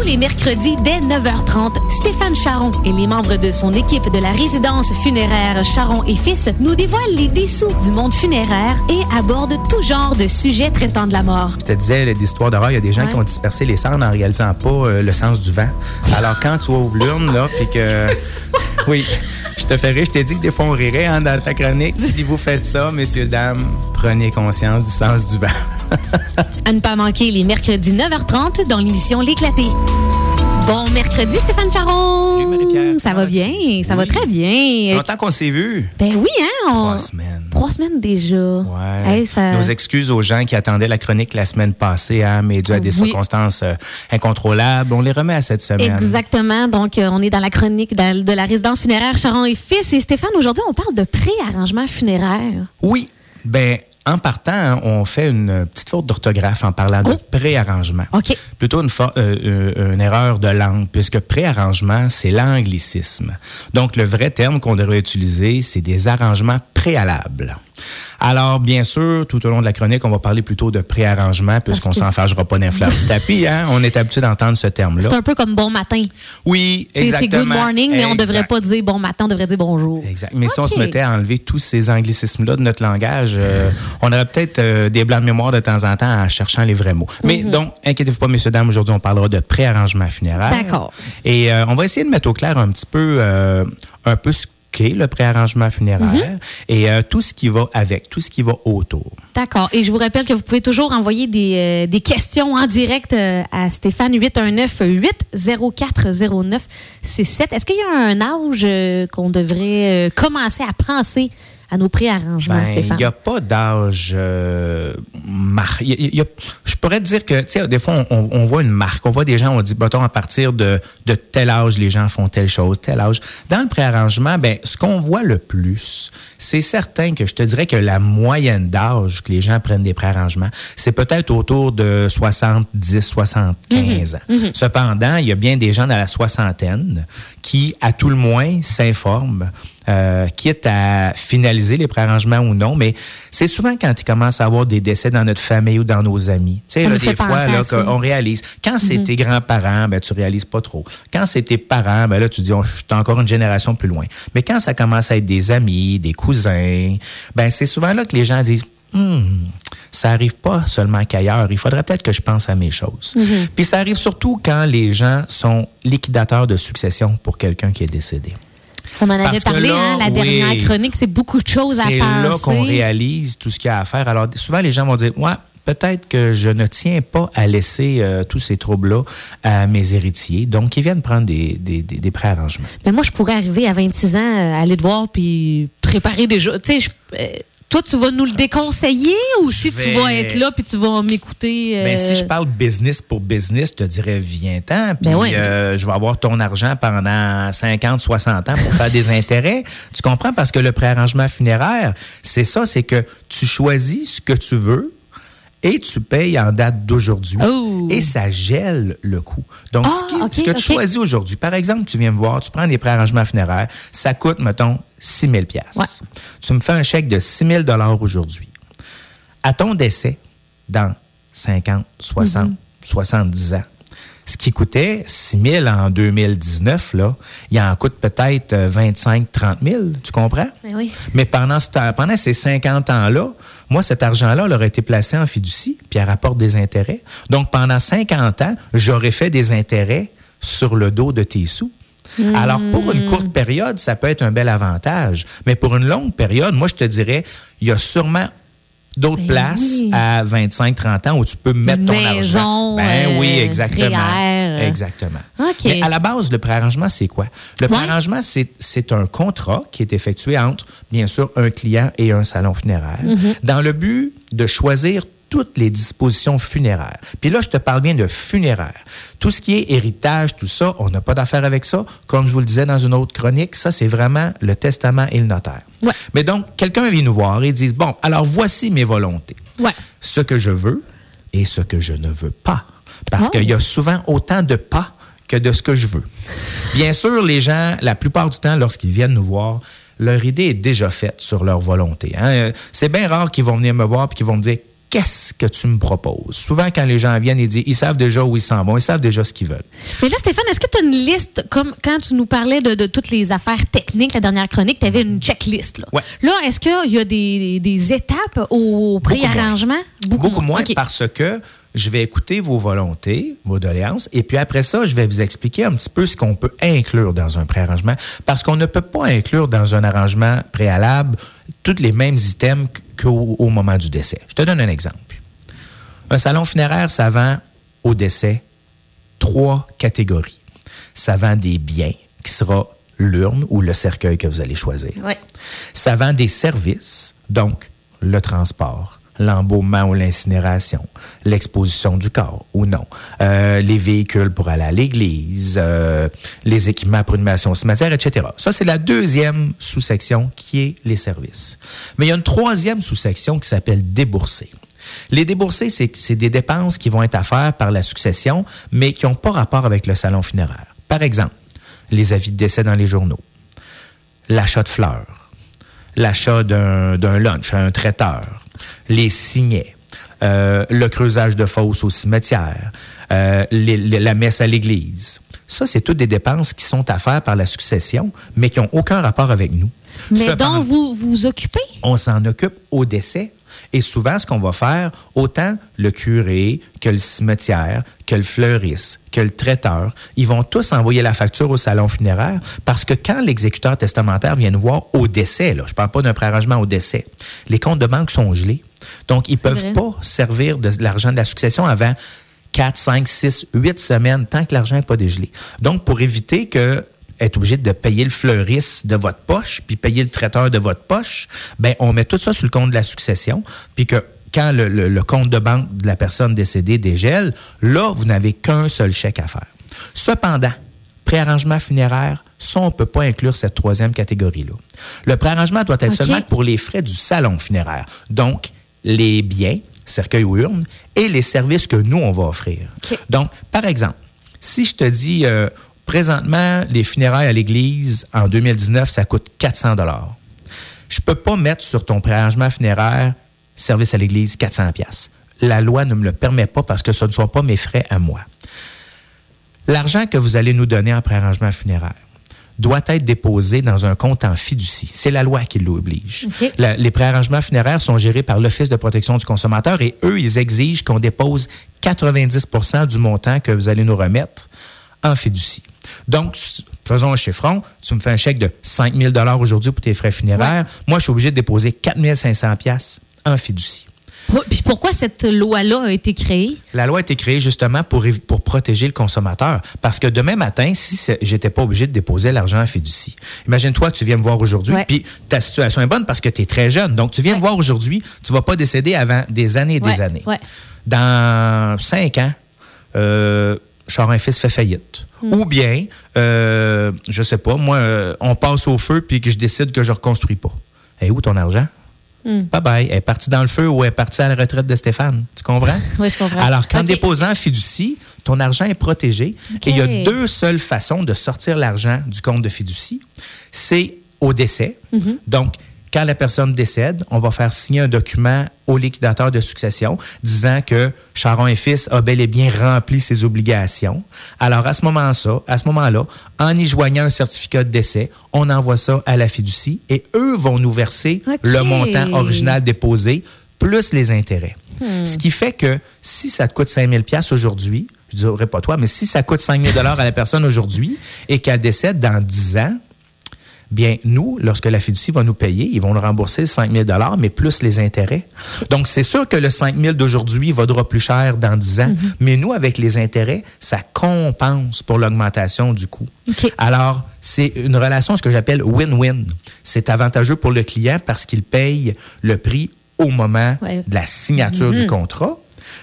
Tous les mercredis dès 9h30, Stéphane Charon et les membres de son équipe de la résidence funéraire Charon et Fils nous dévoilent les dessous du monde funéraire et abordent tout genre de sujets traitant de la mort. Je te disais, l'histoire d'horreur, il y a des gens Ouais. qui ont dispersé les cendres en réalisant pas euh, le sens du vent. Alors, quand tu ouvres l'urne, là, puis que. Oui, je te ferai, je t'ai dit que des fois on rirait hein, dans ta chronique. Si vous faites ça, messieurs, dames, prenez conscience du sens du vent. À ne pas manquer les mercredis 9h30 dans l'émission L'éclaté. Bon mercredi, Stéphane Charon. Salut, Marie-Pierre. Ça va bien, ça va très bien. longtemps qu'on s'est vus. Ben oui, hein? on- Trois semaines. Trois semaines déjà. Ouais. Hey, ça... Nos excuses aux gens qui attendaient la chronique la semaine passée, hein, mais dû à des Oui. circonstances euh, incontrôlables, on les remet à cette semaine. Exactement. Donc, euh, on est dans la chronique de, de la résidence funéraire Charon et Fils. Et Stéphane, aujourd'hui, on parle de préarrangement funéraire. Oui. Ben, en partant, on fait une petite faute d'orthographe en parlant de Oh. préarrangement. OK. Plutôt une, euh, euh, une erreur de langue, puisque préarrangement, c'est l'anglicisme. Donc, le vrai terme qu'on devrait utiliser, c'est des arrangements préalables. Alors, bien sûr, tout au long de la chronique, on va parler plutôt de préarrangement, puisqu'on s'en fâchera pas d'un fleur du tapis. Hein? On est habitué d'entendre ce terme-là. C'est un peu comme bon matin. Oui, C'est- C'est exactement. good morning, mais on Exact. devrait pas dire bon matin, on devrait dire bonjour. Exact. Mais si on se mettait à enlever tous ces anglicismes-là de notre langage, euh, on aurait peut-être euh, des blancs de mémoire de temps en temps en cherchant les vrais mots. Mais Mhm. donc, inquiétez-vous pas, messieurs, dames, aujourd'hui, on parlera de préarrangement funéraire. D'accord. Et euh, on va essayer de mettre au clair un petit peu, un peu ce le préarrangement funéraire Mhm. et euh, tout ce qui va avec, tout ce qui va autour. D'accord. Et je vous rappelle que vous pouvez toujours envoyer des, euh, des questions en direct euh, à Stéphane 819-804-0967. Est-ce qu'il y a un âge qu'on devrait commencer à penser à nos préarrangements, Ben, Stéphane? il n'y a pas d'âge euh, mar- il y a- il y a- Je pourrais te dire que, tu sais, des fois, on, on voit une marque. On voit des gens, on dit, mettons, à partir de, de tel âge, les gens font telle chose, tel âge. Dans le préarrangement, ben, ce qu'on voit le plus, c'est certain que je te dirais que la moyenne d'âge que les gens prennent des préarrangements, c'est peut-être autour de 70, 75 ans. Cependant, il y a bien des gens dans la soixantaine qui, à tout le moins, s'informent euh, quitte à finaliser les préarrangements ou non, mais c'est souvent quand il commence à avoir des décès dans notre famille ou dans nos amis. Tu sais, là, des fois, là, qu'on réalise. Quand c'est tes grands-parents, ben, tu réalises pas trop. Quand c'est tes parents, ben, là, tu dis, oh, je suis encore une génération plus loin. Mais quand ça commence à être des amis, des cousins, ben, c'est souvent là que les gens disent, Hmm, ça arrive pas seulement qu'ailleurs. Il faudrait peut-être que je pense à mes choses. Puis ça arrive surtout quand les gens sont liquidateurs de succession pour quelqu'un qui est décédé. On en avait parlé, là, hein, la oui. dernière chronique, c'est beaucoup de choses à C'est penser. là qu'on réalise tout ce qu'il y a à faire. Alors, souvent, les gens vont dire, ouais, peut-être que je ne tiens pas à laisser euh, tous ces troubles-là à mes héritiers. Donc, ils viennent prendre des, des, des, des préarrangements. Mais moi, je pourrais arriver à 26 ans, euh, aller te voir puis te préparer déjà. Tu sais, je- euh, toi, tu vas nous le déconseiller ou si tu vas être là puis tu vas m'écouter? euh, Mais si je parle business pour business, je te dirais, viens-t'en. Puis Ben oui. euh, je vais avoir ton argent pendant 50, 60 ans pour faire des intérêts. Tu comprends? Parce que le préarrangement funéraire, c'est ça, c'est que tu choisis ce que tu veux et tu payes en date d'aujourd'hui. Oh. Et ça gèle le coût. Donc, Ah, ce, qui- ok, ce que tu ok. choisis aujourd'hui, par exemple, tu viens me voir, tu prends des préarrangements funéraires, ça coûte, mettons, 6 000 Ouais. Tu me fais un chèque de 6 000 aujourd'hui. À ton décès, dans 50, 60, 70 ans, ce qui coûtait 6 000 en 2019, là, il en coûte peut-être euh, 25, 30 000. Tu comprends? Ben oui. Mais pendant, ce temps- pendant ces 50 ans-là, moi, cet argent-là il aurait été placé en fiducie, puis elle rapporte des intérêts. Donc, pendant 50 ans, j'aurais fait des intérêts sur le dos de tes sous. Alors, pour une courte période, ça peut être un bel avantage. Mais pour une longue période, moi, je te dirais, il y a sûrement d'autres Ben places oui. à 25-30 ans où tu peux mettre ton maison, argent. Ben oui, euh, exactement. REER. Exactement. OK. Mais à la base, le préarrangement, c'est quoi? Le Ouais. préarrangement, c'est, c'est un contrat qui est effectué entre, bien sûr, un client et un salon funéraire, Mm-hmm. dans le but de choisir toutes les dispositions funéraires. Puis là, je te parle bien de funéraire. Tout ce qui est héritage, tout ça, on n'a pas d'affaire avec ça. Comme je vous le disais dans une autre chronique, ça, c'est vraiment le testament et le notaire. Ouais. Mais donc, quelqu'un vient nous voir et dit, bon, alors voici mes volontés. Ouais. Ce que je veux et ce que je ne veux pas. Parce Oh. qu'il y a souvent autant de pas que de ce que je veux. Bien sûr, les gens, la plupart du temps, lorsqu'ils viennent nous voir, leur idée est déjà faite sur leur volonté. hein. Euh, C'est bien rare qu'ils vont venir me voir et qu'ils vont me dire qu'est-ce que tu me proposes? Souvent, quand les gens viennent, ils disent, ils savent déjà où ils s'en vont, ils savent déjà ce qu'ils veulent. Mais là, Stéphane, est-ce que tu as une liste, comme quand tu nous parlais de, toutes les affaires techniques, la dernière chronique, tu avais une checklist. Là, là est-ce qu'il y a des, étapes au préarrangement? Beaucoup, Beaucoup, moins, parce que je vais écouter vos volontés, vos doléances, et puis après ça, je vais vous expliquer un petit peu ce qu'on peut inclure dans un préarrangement, parce qu'on ne peut pas inclure dans un arrangement préalable tous les mêmes items qu'au moment du décès. Je te donne un exemple. Un salon funéraire, ça vend au décès trois catégories. Ça vend des biens, qui sera l'urne ou le cercueil que vous allez choisir. Ça vend des services, donc le transport, l'embaumement ou l'incinération, l'exposition du corps ou non, euh, les véhicules pour aller à l'église, euh, les équipements pour une mission cimetière, etc. Ça, c'est la deuxième sous-section qui est les services. Mais il y a une troisième sous-section qui s'appelle débourser. Les déboursés, c'est des dépenses qui vont être à faire par la succession, mais qui n'ont pas rapport avec le salon funéraire. Par exemple, les avis de décès dans les journaux, l'achat de fleurs, l'achat d'un lunch à un traiteur, les signets, euh, le creusage de fosses au cimetière, euh, la messe à l'église. Ça, c'est toutes des dépenses qui sont à faire par la succession, mais qui n'ont aucun rapport avec nous. Mais dont vous vous occupez? On s'en occupe au décès. Et souvent, ce qu'on va faire, autant le curé que le cimetière, que le fleuriste, que le traiteur, ils vont tous envoyer la facture au salon funéraire parce que quand l'exécuteur testamentaire vient nous voir au décès, là, je ne parle pas d'un préarrangement au décès, les comptes de banque sont gelés. Donc, ils ne peuvent pas servir de l'argent de la succession avant 4, 5, 6, 8 semaines tant que l'argent n'est pas dégelé. Donc, pour éviter que être obligé de payer le fleuriste de votre poche, puis payer le traiteur de votre poche, ben on met tout ça sur le compte de la succession, puis que quand le, compte de banque de la personne décédée dégèle, là, vous n'avez qu'un seul chèque à faire. Cependant, préarrangement funéraire, ça, on ne peut pas inclure cette troisième catégorie-là. Le préarrangement doit être seulement pour les frais du salon funéraire. Donc, les biens, cercueil ou urne, et les services que nous, on va offrir. Donc, par exemple, si je te dis, euh, Présentement, les funérailles à l'église, en 2019, ça coûte 400 dollars. Je peux pas mettre sur ton préarrangement funéraire service à l'église 400 pièces. La loi ne me le permet pas parce que ce ne sont pas mes frais à moi. L'argent que vous allez nous donner en préarrangement funéraire doit être déposé dans un compte en fiducie. C'est la loi qui l'oblige. les préarrangements funéraires sont gérés par l'Office de protection du consommateur et eux, ils exigent qu'on dépose 90% du montant que vous allez nous remettre en fiducie. Donc, faisons un chiffron. Tu me fais un chèque de 5 000 aujourd'hui pour tes frais funéraires. Moi, je suis obligé de déposer 4 500 en fiducie. Puis pourquoi cette loi-là a été créée? La loi a été créée justement pour, pour protéger le consommateur. Parce que demain matin, si j'étais pas obligé de déposer l'argent en fiducie, imagine-toi, tu viens me voir aujourd'hui, puis ta situation est bonne parce que tu es très jeune. Donc, tu viens me voir aujourd'hui, tu vas pas décéder avant des années et des années. Dans cinq ans, euh, Charin Fils fait faillite. Hmm. Ou bien, euh, je sais pas, moi, euh, on passe au feu puis que je décide que je reconstruis pas. Et où ton argent? Hmm. Bye bye. Elle est partie dans le feu ou elle est partie à la retraite de Stéphane. Tu comprends? oui, je comprends. Alors, qu'en déposant fiducie, ton argent est protégé. Et il y a deux seules façons de sortir l'argent du compte de fiducie. C'est au décès. Mm-hmm. Donc, quand la personne décède, on va faire signer un document au liquidateur de succession disant que Charon et Fils a bel et bien rempli ses obligations. Alors, à ce moment-là, à ce moment-là, en y joignant un certificat de décès, on envoie ça à la fiducie et eux vont nous verser le montant original déposé plus les intérêts. Hmm. Ce qui fait que si ça te coûte 5000 pièces aujourd'hui, je dirais pas toi, mais si ça coûte 5000 dollars à la personne aujourd'hui et qu'elle décède dans 10 ans, bien, nous, lorsque la fiducie va nous payer, ils vont nous rembourser 5 000 mais plus les intérêts. Donc, c'est sûr que le 5 000 d'aujourd'hui vaudra plus cher dans 10 ans, mhm. mais nous, avec les intérêts, ça compense pour l'augmentation du coût. Alors, c'est une relation, ce que j'appelle win-win. C'est avantageux pour le client parce qu'il paye le prix au moment de la signature du mhm. contrat.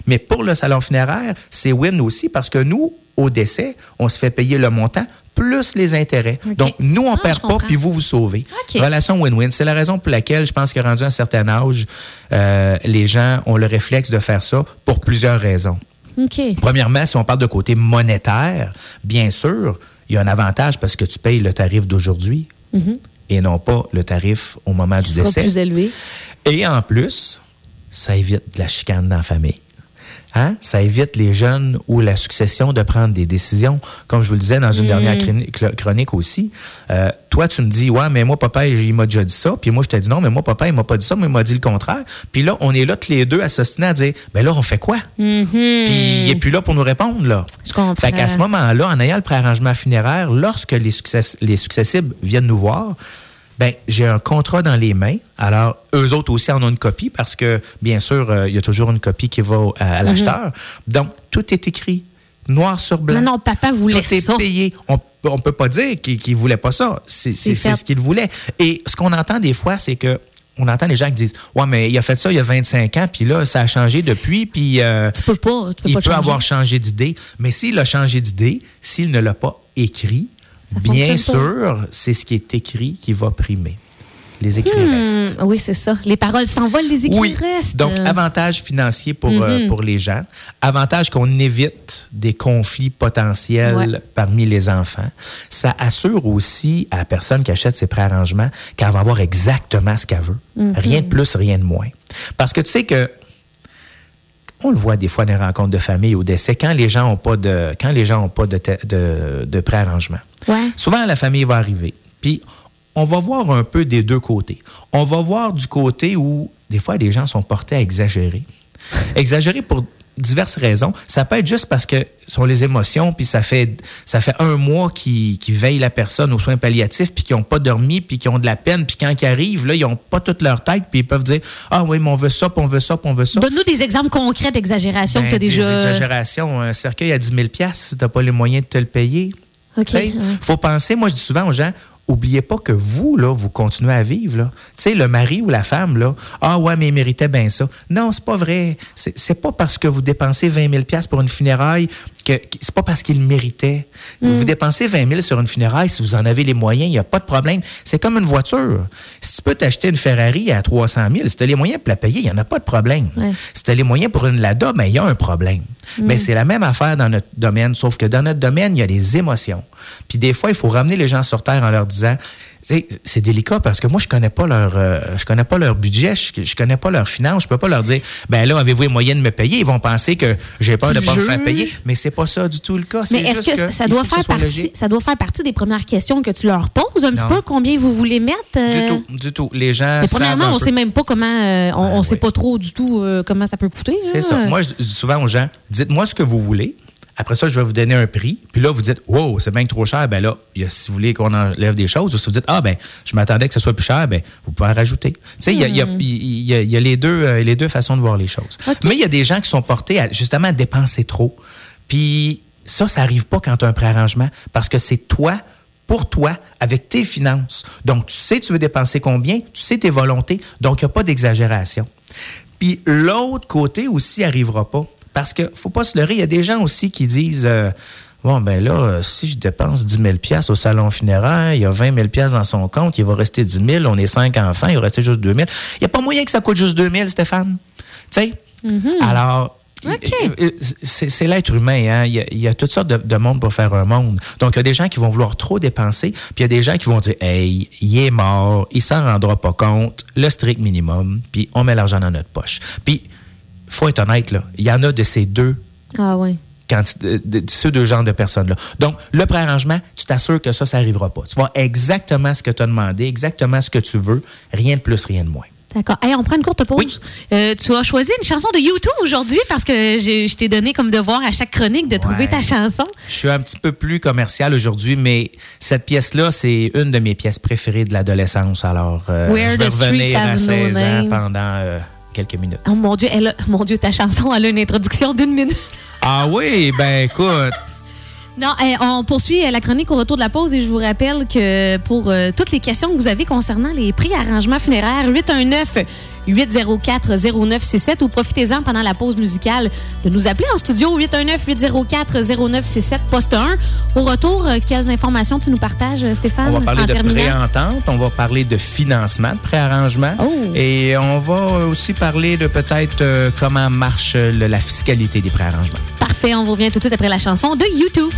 Mais pour le salon funéraire, c'est win aussi parce que nous, au décès, on se fait payer le montant plus les intérêts. Donc, nous, on ne ah, perd pas, puis vous, vous sauvez. Relation win-win. C'est la raison pour laquelle je pense qu'à rendu un certain âge, euh, les gens ont le réflexe de faire ça pour plusieurs raisons. Premièrement, si on parle de côté monétaire, bien sûr, il y a un avantage parce que tu payes le tarif d'aujourd'hui mhm. et non pas le tarif au moment du décès. plus élevé. Et en plus, ça évite de la chicane dans la famille. Hein? Ça évite les jeunes ou la succession de prendre des décisions. Comme je vous le disais dans une Mm. dernière chronique aussi, euh, toi, tu me dis, ouais, mais moi, papa, il m'a déjà dit ça. Puis moi, je te dis non, mais moi, papa, il m'a pas dit ça, mais il m'a dit le contraire. Puis là, on est là tous les deux assassinés à dire, ben là, on fait quoi? Puis il est plus là pour nous répondre, là. Je comprends. Fait qu'à ce moment-là, en ayant le préarrangement funéraire, lorsque les, success- les successibles viennent nous voir, ben j'ai un contrat dans les mains. Alors, eux autres aussi en ont une copie parce que, bien sûr, euh, il y a toujours une copie qui va à, à l'acheteur. Donc, tout est écrit, noir sur blanc. Non, non, papa voulait Tout est ça. payé. On ne peut pas dire qu'il ne voulait pas ça. C'est ce qu'il voulait. Et ce qu'on entend des fois, c'est que on entend les gens qui disent Ouais, mais il a fait ça il y a 25 ans, puis là, ça a changé depuis, puis euh, Tu peux pas, tu peux il pas peut changer. avoir changé d'idée. Mais s'il a changé d'idée, s'il ne l'a pas écrit, Ça bien sûr, c'est ce qui est écrit qui va primer. Les écrits Hmm, restent. oui, c'est ça. Les paroles s'envolent, les écrits Oui. restent. Donc, avantage financier pour, euh, Mhm. pour les gens. Avantage qu'on évite des conflits potentiels Ouais. parmi les enfants. Ça assure aussi à la personne qui achète ses préarrangements qu'elle va avoir exactement ce qu'elle veut. Mhm. Rien de plus, rien de moins. Parce que tu sais que on le voit des fois dans les rencontres de famille au décès, quand les gens n'ont pas de quand les gens ont pas de, de, de préarrangement. Ouais. Souvent, la famille va arriver. Puis, on va voir un peu des deux côtés. On va voir du côté où, des fois, les gens sont portés à exagérer. Exagérer pour diverses raisons. Ça peut être juste parce que sont les émotions, puis ça fait ça fait un mois qu'ils veillent la personne aux soins palliatifs, puis qu'ils n'ont pas dormi, puis qu'ils ont de la peine, puis quand ils arrivent, là, ils n'ont pas toute leur tête, puis ils peuvent dire Ah oui, mais on veut ça, puis on veut ça, puis on veut ça. Donne-nous des exemples concrets d'exagération Ben, que tu as Des déjà. exagérations. Un cercueil à 10 000 si tu n'as pas les moyens de te le payer. OK. Faut penser, moi je dis souvent aux gens, oubliez pas que vous, là, vous continuez à vivre. Là. Tu sais, le mari ou la femme, là, ah ouais, mais il méritait bien ça. Non, c'est pas vrai. C'est pas parce que vous dépensez 20 000 pour une funéraille que, c'est pas parce qu'il méritait. Vous dépensez 20 000 sur une funéraille, si vous en avez les moyens, il n'y a pas de problème. C'est comme une voiture. Si tu peux t'acheter une Ferrari à 300 000, si tu as les moyens pour la payer, il n'y en a pas de problème. Ouais. Si tu as les moyens pour une Lada, ben, il y a un problème. Mais c'est la même affaire dans notre domaine, sauf que dans notre domaine, il y a des émotions. Puis des fois, il faut ramener les gens sur Terre en leur disant, C'est délicat parce que moi, je connais pas leur, euh, je connais pas leur budget, je, je connais pas leurs finances, je peux pas leur dire, ben là, avez-vous les moyens de me payer? Ils vont penser que j'ai peur Tu de pas me faire payer. Mais c'est pas ça du tout le cas. Mais est-ce que, ça doit faire partie, logique. ça doit faire partie des premières questions que tu leur poses un petit peu combien vous voulez mettre? euh? Du tout, du tout. Les gens Mais premièrement, on sait même pas comment, euh, on, Ben on sait oui. pas trop du tout euh, comment ça peut coûter. C'est ça. Moi, je dis souvent aux gens, dites-moi ce que vous voulez. Après ça, je vais vous donner un prix. Puis là, vous dites, wow, c'est bien trop cher. Ben là, il y a- si vous voulez qu'on enlève des choses, ou si vous dites, ah, ben, je m'attendais que ce soit plus cher, ben, vous pouvez en rajouter. Tu sais, il y a, il y a- il y a- il y a les deux, euh, les deux façons de voir les choses. Mais il y a des gens qui sont portés à, justement, à dépenser trop. Puis ça, ça arrive pas quand tu as un préarrangement parce que c'est toi, pour toi, avec tes finances. Donc, tu sais, tu veux dépenser combien, tu sais tes volontés, donc il n'y a pas d'exagération. Puis l'autre côté aussi arrivera pas. Parce que faut pas se leurrer, il y a des gens aussi qui disent euh, Bon, ben là, euh, si je dépense 10 000 au salon funéraire, il y a 20 000 dans son compte, il va rester 10 000, on est cinq enfants, il va rester juste 2 000. Il n'y a pas moyen que ça coûte juste 2 000, Stéphane. Tu sais? Alors, OK. euh, euh, c'est c'est l'être humain. Hein? Il, y a, il y a toutes sortes de, de monde pour faire un monde. Donc, il y a des gens qui vont vouloir trop dépenser, puis il y a des gens qui vont dire Hey, il est mort, il s'en rendra pas compte, le strict minimum, puis on met l'argent dans notre poche. Puis, faut être honnête, là, il y en a de ces deux Ah oui. de, de- de ces deux genres de personnes-là. Donc, le préarrangement, tu t'assures que ça, ça n'arrivera pas. Tu vois exactement ce que tu as demandé, exactement ce que tu veux, rien de plus, rien de moins. D'accord. Hey, on prend une courte pause. Oui. Euh, tu as choisi une chanson de YouTube aujourd'hui parce que j'ai- je t'ai donné comme devoir à chaque chronique de trouver ta chanson. Je suis un petit peu plus commercial aujourd'hui, mais cette pièce-là, c'est une de mes pièces préférées de l'adolescence. Alors, euh, je vais revenir à have no 16 ans pendant euh, quelques minutes. Oh mon Dieu, elle a- mon Dieu, ta chanson, elle a une introduction d'une minute. Ah oui, ben écoute, Non, eh, on poursuit euh, la chronique au retour de la pause et je vous rappelle que pour euh, toutes les questions que vous avez concernant les prix arrangements funéraires, 819 804 0967 ou profitez-en pendant la pause musicale de nous appeler en studio 819 804 0967 poste 1. Au retour, euh, quelles informations tu nous partages, Stéphane, on va parler en de préentente, on va parler de financement, de préarrangement, Oh. et on va aussi parler de peut-être comment marche la fiscalité des préarrangements. Parfait, on vous revient tout de suite après la chanson de YouTube.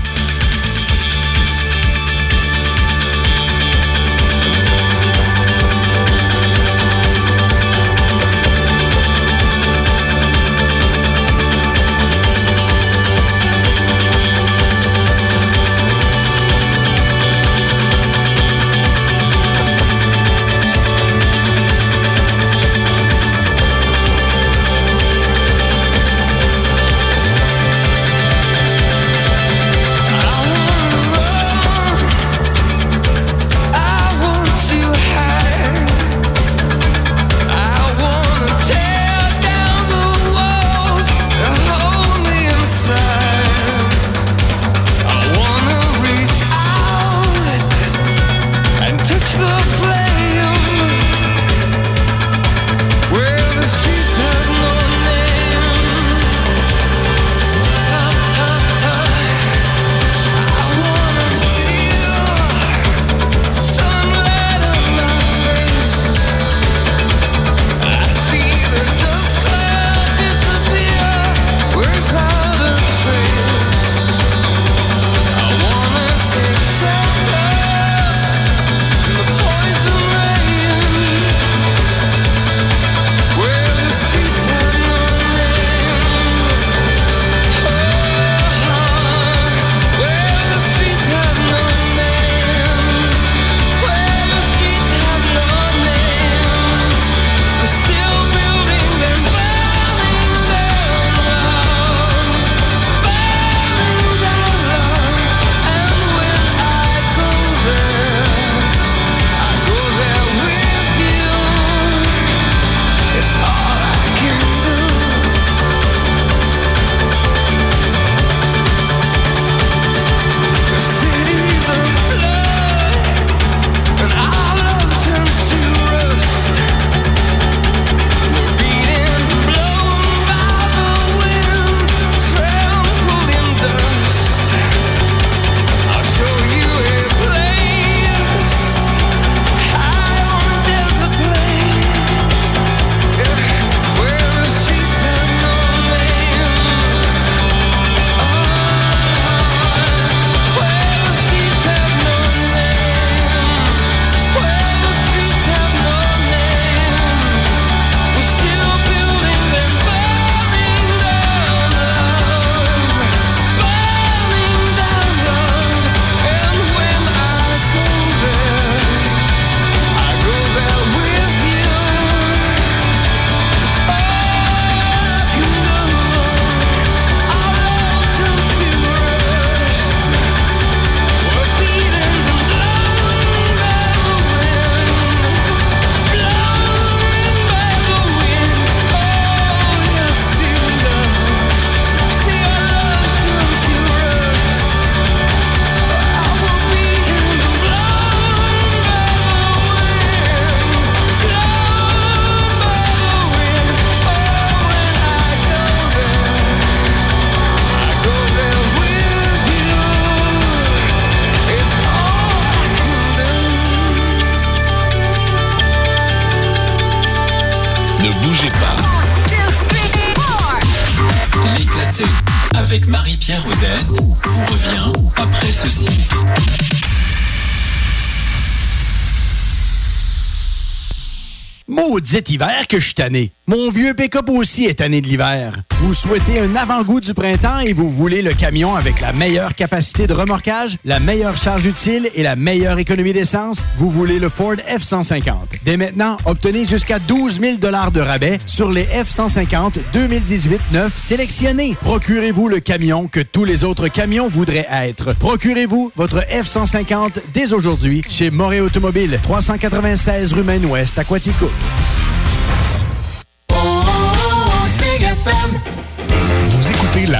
Maudit hiver que je suis tanné. Mon vieux pick-up aussi est tanné de l'hiver. Vous souhaitez un avant-goût du printemps et vous voulez le camion avec la meilleure capacité de remorquage, la meilleure charge utile et la meilleure économie d'essence? Vous voulez le Ford F-150. Dès maintenant, obtenez jusqu'à 12 000 de rabais sur les F-150 2018 neufs sélectionnés. Procurez-vous le camion que tous les autres camions voudraient être. Procurez-vous votre F-150 dès aujourd'hui chez Moré Automobile, 396 rue Maine-Ouest à Quaticook.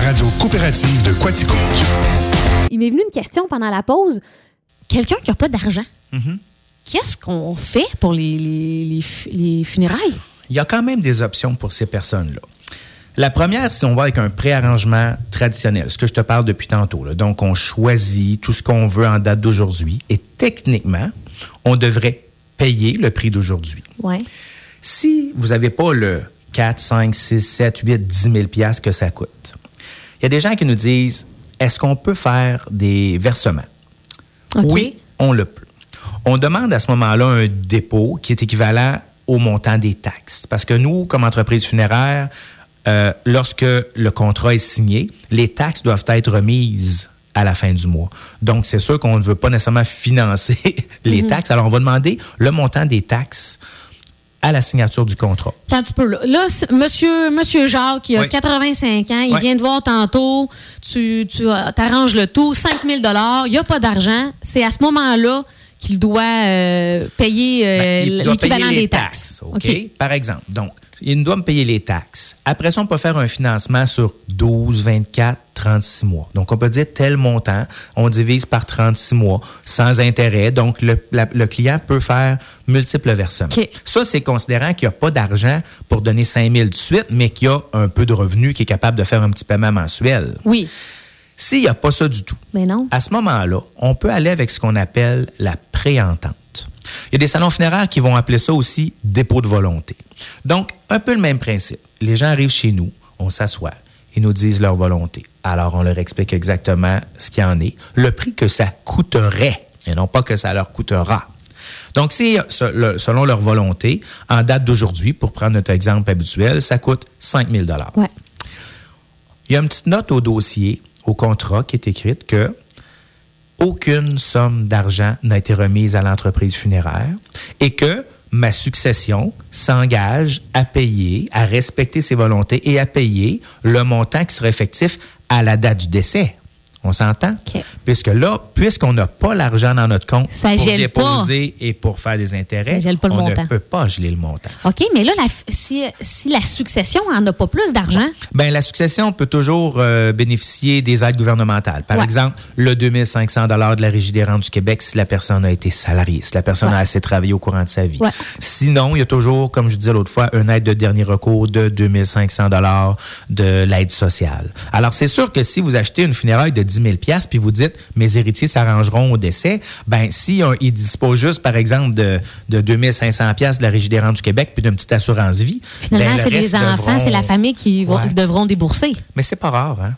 Radio coopérative de Quaticook. Il m'est venu une question pendant la pause. Quelqu'un qui n'a pas d'argent, qu'est-ce qu'on fait pour les, les- les fu- les funérailles? Il y a quand même des options pour ces personnes-là. La première, si on va avec un préarrangement traditionnel, ce que je te parle depuis tantôt. là. Donc, on choisit tout ce qu'on veut en date d'aujourd'hui et techniquement, on devrait payer le prix d'aujourd'hui. Ouais. Si vous n'avez pas le 4, 5, 6, 7, 8, 10 000 piastres que ça coûte, il y a des gens qui nous disent, est-ce qu'on peut faire des versements? Oui, on le peut. On demande à ce moment-là un dépôt qui est équivalent au montant des taxes. Parce que nous, comme entreprise funéraire, euh, lorsque le contrat est signé, les taxes doivent être remises à la fin du mois. Donc, c'est sûr qu'on ne veut pas nécessairement financer les taxes. Alors, on va demander le montant des taxes à la signature du contrat. Attends un petit peu, là. Là, monsieur, monsieur Jacques, il a Oui. 85 ans, il Oui. vient te voir tantôt, tu, tu arranges le tout, 5 000 il n'y a pas d'argent. C'est à ce moment-là qu'il doit euh, payer euh, Ben, l'équivalent des taxes. OK? Par exemple. Donc, il doit me payer les taxes. Après ça, on peut faire un financement sur 12, 24, 36 mois. Donc, on peut dire tel montant, on divise par 36 mois sans intérêt. Donc, le, la- le client peut faire multiples versements. Ça, c'est considérant qu'il n'y a pas d'argent pour donner 5 000 de suite, mais qu'il y a un peu de revenu qui est capable de faire un petit paiement mensuel. Oui, S'il n'y a pas ça du tout, mais non. à ce moment-là, on peut aller avec ce qu'on appelle la préentente. Il y a des salons funéraires qui vont appeler ça aussi dépôt de volonté. Donc, un peu le même principe. Les gens arrivent chez nous, on s'assoit, ils nous disent leur volonté. Alors, on leur explique exactement ce qu'il y en est, le prix que ça coûterait, et non pas que ça leur coûtera. Donc, si, selon leur volonté, en date d'aujourd'hui, pour prendre notre exemple habituel, ça coûte 5 000 Ouais. il y a une petite note au dossier, au contrat, qui est écrite que aucune somme d'argent n'a été remise à l'entreprise funéraire et que ma succession s'engage à payer, à respecter ses volontés et à payer le montant qui sera effectif à la date du décès. On s'entend? Puisque là, puisqu'on n'a pas l'argent dans notre compte Ça pour pas. déposer et pour faire des intérêts, on montant. ne peut pas geler le montant. OK, mais là, la si, si la succession en a pas plus d'argent, Ben, la succession peut toujours euh, bénéficier des aides gouvernementales. Par Ouais. exemple, le 2500 de la Régie des rentes du Québec si la personne a été salariée, si la personne Ouais. a assez travaillé au courant de sa vie. Ouais. Sinon, il y a toujours, comme je disais l'autre fois, une aide de dernier recours de 2500 de l'aide sociale. Alors, c'est sûr que si vous achetez une funéraille de 10 000 puis vous dites, mes héritiers s'arrangeront au décès, ben, si on- ils disposent juste, par exemple, de, de 2500 de la Régie des rentes du Québec puis d'une petite assurance vie, finalement, ben, c'est les enfants, devront- c'est la famille qui vont- Ouais. devront débourser. mais c'est pas rare, hein?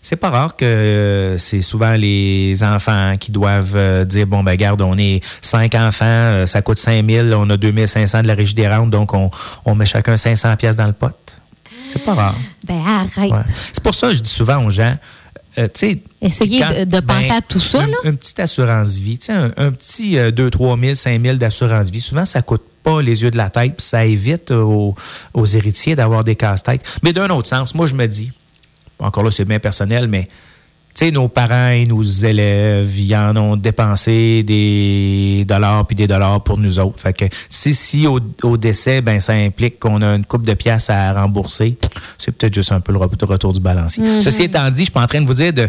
C'est pas rare que euh, c'est souvent les enfants qui doivent euh, dire bon ben garde on est cinq enfants euh, ça coûte 5000 on a 2500 de la régie des rentes donc on, on met chacun 500 pièces dans le pot. C'est pas rare. Ben arrête. Ouais. C'est pour ça que je dis souvent aux gens euh, Essayez quand- de, de penser à tout ça, là. une petite assurance vie, tu sais, un, un petit euh, 2, 3 000, 5 000 d'assurance vie, souvent, ça coûte pas les yeux de la tête, puis ça évite aux, aux héritiers d'avoir des casse-têtes. Mais d'un autre sens, moi, je me dis, encore là, c'est bien personnel, mais sais, nos parents et nos élèves, ils en ont dépensé des dollars puis des dollars pour nous autres. Fait que si, si au, au décès, ben ça implique qu'on a une coupe de pièces à rembourser, c'est peut-être juste un peu le re- retour du balancier. Ceci étant dit, je suis pas en train de vous dire de-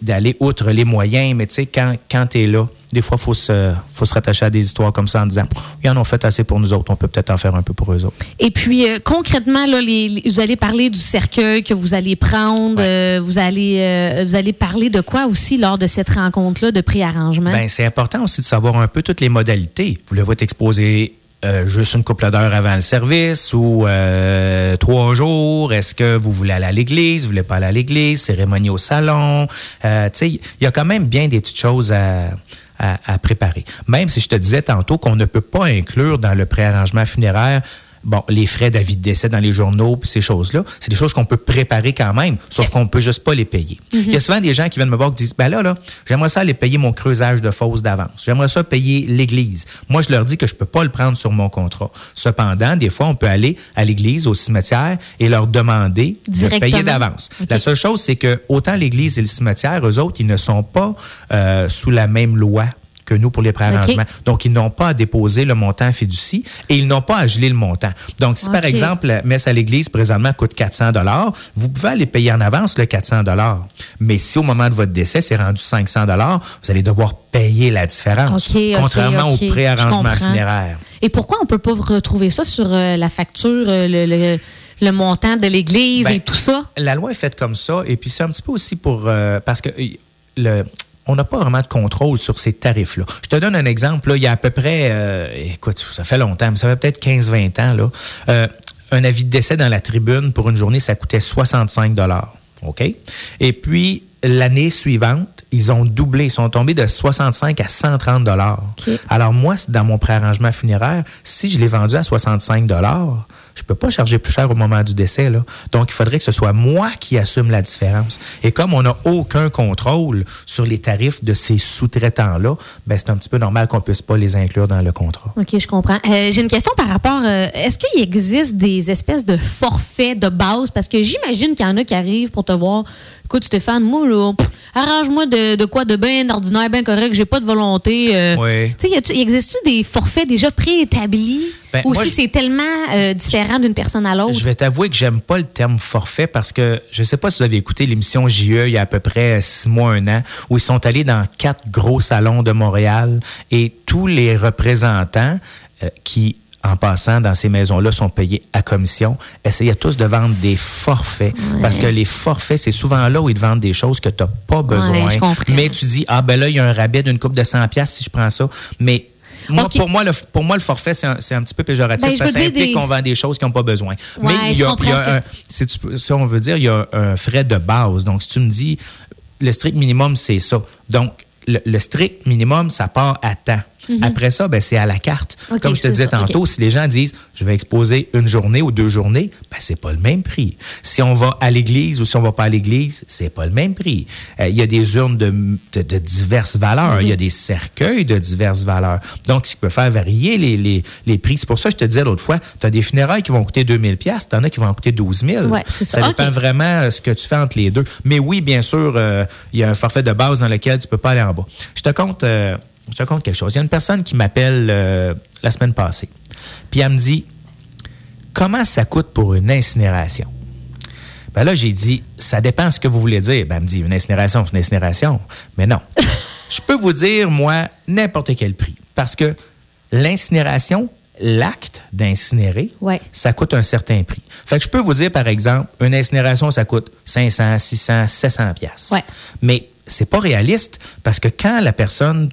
d'aller outre les moyens, mais tu sais, quand, quand tu es là, des fois, il faut se, faut se rattacher à des histoires comme ça en disant ils en ont fait assez pour nous autres, on peut peut-être en faire un peu pour eux autres. Et puis, euh, concrètement, là, les, les- vous allez parler du cercueil que vous allez prendre. euh, vous, allez, euh, vous allez parler de quoi aussi lors de cette rencontre-là de préarrangement? Ben, c'est important aussi de savoir un peu toutes les modalités. Voulez-vous être exposé euh, juste une couple d'heures avant le service ou euh, trois jours? Est-ce que vous voulez aller à l'église? Vous voulez pas aller à l'église? Cérémonie au salon? Euh, il y a quand même bien des petites choses à, à, à préparer. Même si je te disais tantôt qu'on ne peut pas inclure dans le préarrangement funéraire bon, les frais d'avis de décès dans les journaux, ces choses-là, c'est des choses qu'on peut préparer quand même, sauf qu'on peut juste pas les payer. Il y a souvent des gens qui viennent me voir qui disent, ben là, là, j'aimerais ça aller payer mon creusage de fosse d'avance. J'aimerais ça payer l'église. Moi, je leur dis que je peux pas le prendre sur mon contrat. Cependant, des fois, on peut aller à l'église, au cimetière, et leur demander de payer d'avance. La seule chose, c'est que autant l'église et le cimetière, eux autres, ils ne sont pas euh, sous la même loi que nous pour les préarrangements. Donc, ils n'ont pas à déposer le montant fiducie et ils n'ont pas à geler le montant. Donc, si par exemple, la messe à l'église présentement coûte 400 dollars, vous pouvez aller payer en avance le 400 dollars. Mais si au moment de votre décès, c'est rendu 500 dollars, vous allez devoir payer la différence. Contrairement au préarrangement funéraire. Et pourquoi on peut pas retrouver ça sur euh, la facture, euh, le, le- le montant de l'église Ben, et tout ça? La loi est faite comme ça, et puis c'est un petit peu aussi pour euh, parce que le on n'a pas vraiment de contrôle sur ces tarifs-là. Je te donne un exemple. Là, il y a à peu près, euh, écoute, ça fait longtemps, mais ça fait peut-être 15-20 ans. Là, euh, un avis de décès dans la tribune pour une journée, ça coûtait 65 OK? Et puis, l'année suivante, ils ont doublé. Ils sont tombés de 65 à 130 OK. Alors, moi, dans mon préarrangement funéraire, si je l'ai vendu à 65 je peux pas charger plus cher au moment du décès. Là. Donc, il faudrait que ce soit moi qui assume la différence. Et comme on n'a aucun contrôle sur les tarifs de ces sous-traitants-là, ben, c'est un petit peu normal qu'on puisse pas les inclure dans le contrat. OK, je comprends. Euh, J'ai une question par rapport. euh, Est-ce qu'il existe des espèces de forfaits de base? Parce que j'imagine qu'il y en a qui arrivent pour te voir. Écoute, Stéphane, moi, là, arrange-moi de, de quoi de bien ordinaire, bien correct, j'ai pas de volonté. euh. Oui. Tu sais, existe-tu des forfaits déjà préétablis? Ben, ou si c'est tellement euh, différent? D'une personne à l'autre? Je vais t'avouer que j'aime pas le terme forfait parce que je sais pas si vous avez écouté l'émission JE il y a à peu près six mois, un an, où ils sont allés dans quatre gros salons de Montréal et tous les représentants euh, qui en passant dans ces maisons-là sont payés à commission, essayaient tous de vendre des forfaits. Parce que les forfaits, c'est souvent là où ils te vendent des choses que tu n'as pas besoin. Mais tu dis, ah ben là, il y a un rabais d'une coupe de 100 pièces si je prends ça. Mais moi, pour, moi, le, pour moi, le forfait, c'est un, c'est un petit peu péjoratif Ben, parce que ça implique des- qu'on vend des choses qui n'ont pas besoin. Ouais, Mais il y a, il y un, si, tu peux- si on veut dire, il y a un frais de base. Donc, si tu me dis, le strict minimum, c'est ça. Donc, le, le strict minimum, ça part à temps. Après ça, ben, c'est à la carte. Mhm. Comme je te disais ça, tantôt, si les gens disent, je vais exposer une journée ou deux journées, ben, c'est pas le même prix. Si on va à l'église ou si on va pas à l'église, c'est pas le même prix. Euh, Il y a des urnes de, de- de diverses valeurs. Mhm. Il y a des cercueils de diverses valeurs. Donc, ce qui peut faire varier les, les, les prix. C'est pour ça que je te disais l'autre fois, tu as des funérailles qui vont coûter 2000 pièces, tu en as qui vont coûter 12 000. Ouais, c'est ça. dépend Ok. vraiment euh, ce que tu fais entre les deux. Mais oui, bien sûr, euh, il y a un forfait de base dans lequel tu peux pas aller en bas. Je te compte, euh, je te compte quelque chose. Il y a une personne qui m'appelle euh, la semaine passée. Puis elle me dit Comment ça coûte pour une incinération? Ben là, j'ai dit, ça dépend ce que vous voulez dire. Ben, elle me dit, une incinération, c'est une incinération. Mais non. Je peux vous dire, moi, n'importe quel prix. Parce que l'incinération, l'acte d'incinérer, Ouais. ça coûte un certain prix. Fait que je peux vous dire, par exemple, une incinération, ça coûte 500, 600, 700 pièces. Ouais. Mais c'est pas réaliste parce que quand la personne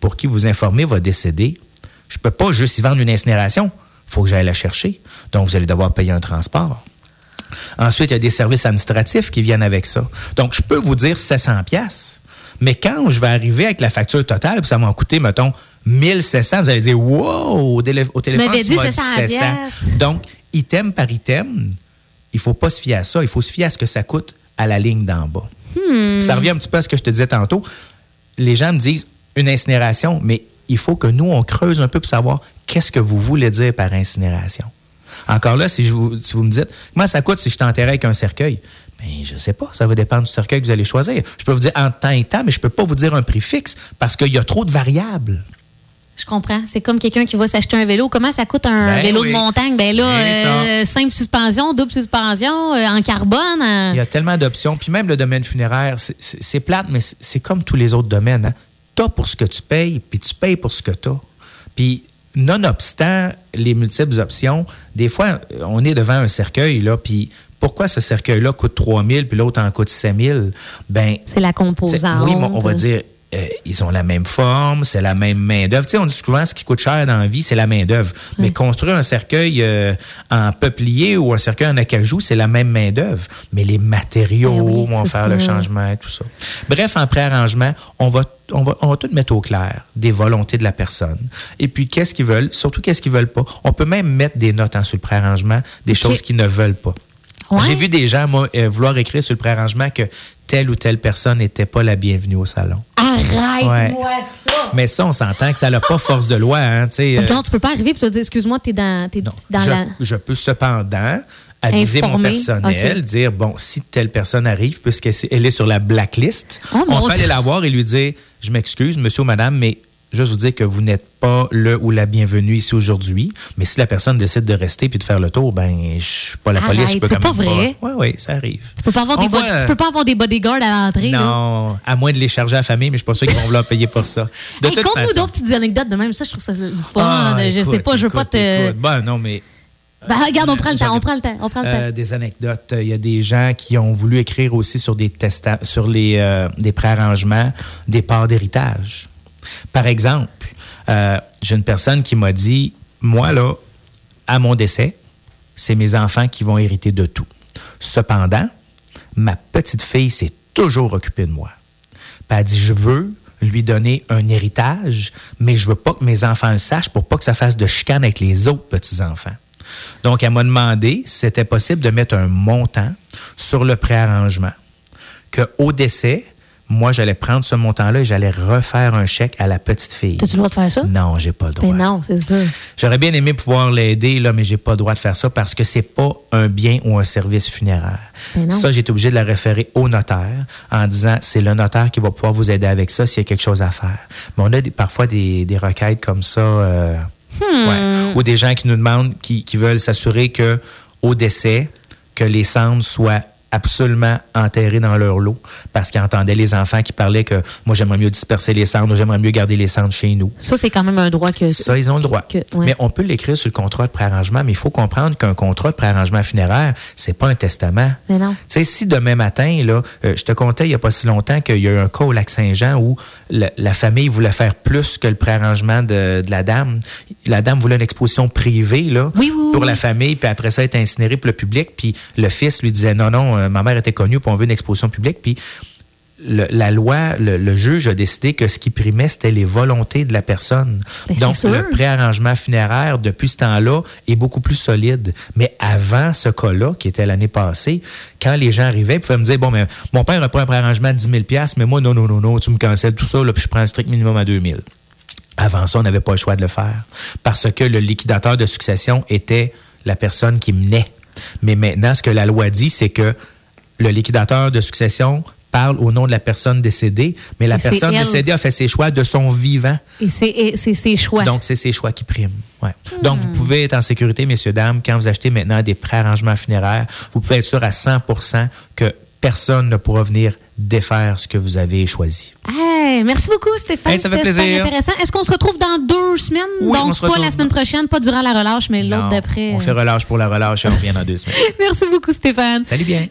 pour qui vous informez va décéder, je peux pas juste y vendre une incinération. faut que j'aille la chercher. Donc, vous allez devoir payer un transport. Ensuite, il y a des services administratifs qui viennent avec ça. Donc, je peux vous dire 700 pièces. Mais quand je vais arriver avec la facture totale, puis ça m'a coûté, mettons, 1700, vous allez dire, wow, au, télé- au téléphone, tu dit m'as 700 pièces. Donc, item par item, il faut pas se fier à ça. Il faut se fier à ce que ça coûte à la ligne d'en bas. Hmm. Ça revient un petit peu à ce que je te disais tantôt. Les gens me disent une incinération, mais il faut que nous, on creuse un peu pour savoir qu'est-ce que vous voulez dire par incinération. Encore là, si, je vous, si vous me dites, comment ça coûte si je t'enterrais avec un cercueil? Mais je sais pas, ça va dépendre du cercueil que vous allez choisir. Je peux vous dire en temps et temps, mais je peux pas vous dire un prix fixe parce qu'il y a trop de variables. Je comprends. C'est comme quelqu'un qui va s'acheter un vélo. Comment ça coûte un Ben vélo oui. de montagne? Ben là, euh, simple suspension, double suspension, euh, en carbone. euh. Il y a tellement d'options. Puis même le domaine funéraire, c'est- plate, mais c'est- c'est comme tous les autres domaines. Hein. Tu as pour ce que tu payes, puis tu payes pour ce que tu as. Puis, nonobstant les multiples options, des fois, euh, on est devant un cercueil, là, puis pourquoi ce cercueil-là coûte 3 000 puis l'autre en coûte 7 000? Ben, C'est la composante. oui, on va dire euh, ils ont la même forme, c'est la même main-d'œuvre. Tu sais, on dit souvent ce qui coûte cher dans la vie, c'est la main-d'œuvre. Mais construire un cercueil euh, en peuplier ou un cercueil en acajou, c'est la même main-d'œuvre. Mais les matériaux oui, vont faire le changement et tout ça. Bref, en préarrangement, on va, on va, on va tout mettre au clair des volontés de la personne. Et puis, qu'est-ce qu'ils veulent, surtout qu'est-ce qu'ils veulent pas? On peut même mettre des notes en sur le préarrangement, des choses qu'ils ne veulent pas. Ouais. J'ai vu des gens, moi, euh, vouloir écrire sur le préarrangement que telle ou telle personne n'était pas la bienvenue au salon. Arrête-moi ça! Mais ça, on s'entend que ça n'a pas force de loi. Hein, tu euh, non, tu peux pas arriver et te dire, excuse-moi, t'es dans, t'es non. dans je, la. je peux cependant aviser mon Informer, personnel, ok. dire, bon, si telle personne arrive, puisqu'elle est sur la blacklist, Oh, mon on peut aller la voir et lui dire, je m'excuse, monsieur ou madame, mais juste vous dire que vous n'êtes pas le ou la bienvenue ici aujourd'hui. Mais si la personne décide de rester puis de faire le tour, ben, je suis pas la police, je peux quand même pas vrai. Oui, oui, ça arrive. Tu peux pas avoir des bod- voit, tu peux pas avoir des bodyguards à l'entrée. là. Non, à moins de les charger à la famille, mais je suis pas sûr qu'ils vont vouloir payer pour ça. De Hey, toute façon. d'autres petites anecdotes de même. Ça, je trouve ça fun. Ah, je sais pas, je veux pas te. écoute. Ben, non, mais Ben, regarde, on prend le temps, on prend le temps, on prend le Euh, temps. des anecdotes. Il y a des gens qui ont voulu écrire aussi sur des testa sur les euh, des préarrangements, des parts d'héritage. Par exemple, euh, j'ai une personne qui m'a dit, moi là, à mon décès, c'est mes enfants qui vont hériter de tout. Cependant, ma petite fille s'est toujours occupée de moi. Puis elle dit, je veux lui donner un héritage, mais je veux pas que mes enfants le sachent pour pas que ça fasse de chicane avec les autres petits-enfants. Donc, elle m'a demandé si c'était possible de mettre un montant sur le préarrangement, qu'au décès, moi, j'allais prendre ce montant-là et j'allais refaire un chèque à la petite fille. T'as-tu le droit de faire ça? Non, j'ai pas le droit. Ben non, c'est ça. J'aurais bien aimé pouvoir l'aider, là, mais j'ai pas le droit de faire ça parce que c'est pas un bien ou un service funéraire. Ben ça, j'ai été obligé de la référer au notaire en disant c'est le notaire qui va pouvoir vous aider avec ça s'il y a quelque chose à faire. Mais on a des- parfois des, des requêtes comme ça, euh, Hmm. ouais, ou des gens qui nous demandent, qui, qui veulent s'assurer que au décès, que les cendres soient absolument enterrés dans leur lot parce qu'ils entendaient les enfants qui parlaient que moi j'aimerais mieux disperser les cendres, j'aimerais mieux garder les cendres chez nous. Ça, c'est quand même un droit que. Ça, ils ont le droit. que- ouais. Mais on peut l'écrire sur le contrat de préarrangement, mais il faut comprendre qu'un contrat de préarrangement funéraire, c'est pas un testament. Mais non. Tu sais, si demain matin, là, euh, je te contais il y a pas si longtemps qu'il y a eu un cas au Lac-Saint-Jean où la, la famille voulait faire plus que le préarrangement de, de la dame. La dame voulait une exposition privée, là, Oui, oui, pour oui. la famille, puis après ça, être incinérée pour le public. Puis le fils lui disait, non, non, euh, ma mère était connue, puis on veut une exposition publique. Puis le- la loi, le, le juge a décidé que ce qui primait, c'était les volontés de la personne. Ben, Donc, le préarrangement funéraire, depuis ce temps-là, est beaucoup plus solide. Mais avant ce cas-là, qui était l'année passée, quand les gens arrivaient, ils pouvaient me dire, bon, mais mon père a pris un préarrangement de 10 000 mais moi, non, non, non, non, tu me cancelles tout ça, là, puis je prends un strict minimum à 2 000 avant ça, on n'avait pas le choix de le faire parce que le liquidateur de succession était la personne qui menait. Mais maintenant, ce que la loi dit, c'est que le liquidateur de succession parle au nom de la personne décédée, mais la Et personne décédée a fait ses choix de son vivant. Et c'est ses choix. Donc, c'est ses choix qui priment. Ouais. Donc, vous pouvez être en sécurité, messieurs, dames, quand vous achetez maintenant des préarrangements funéraires, vous pouvez être sûr à 100% que personne ne pourra venir défaire ce que vous avez choisi. Hey, merci beaucoup, Stéphane. Hey, ça fait plaisir. intéressant. Est-ce qu'on se retrouve dans deux semaines? Oui, on Donc, se pas la semaine prochaine, pas durant la relâche, mais l'autre d'après. On fait relâche pour la relâche et on revient dans deux semaines. Merci beaucoup, Stéphane. Salut bien.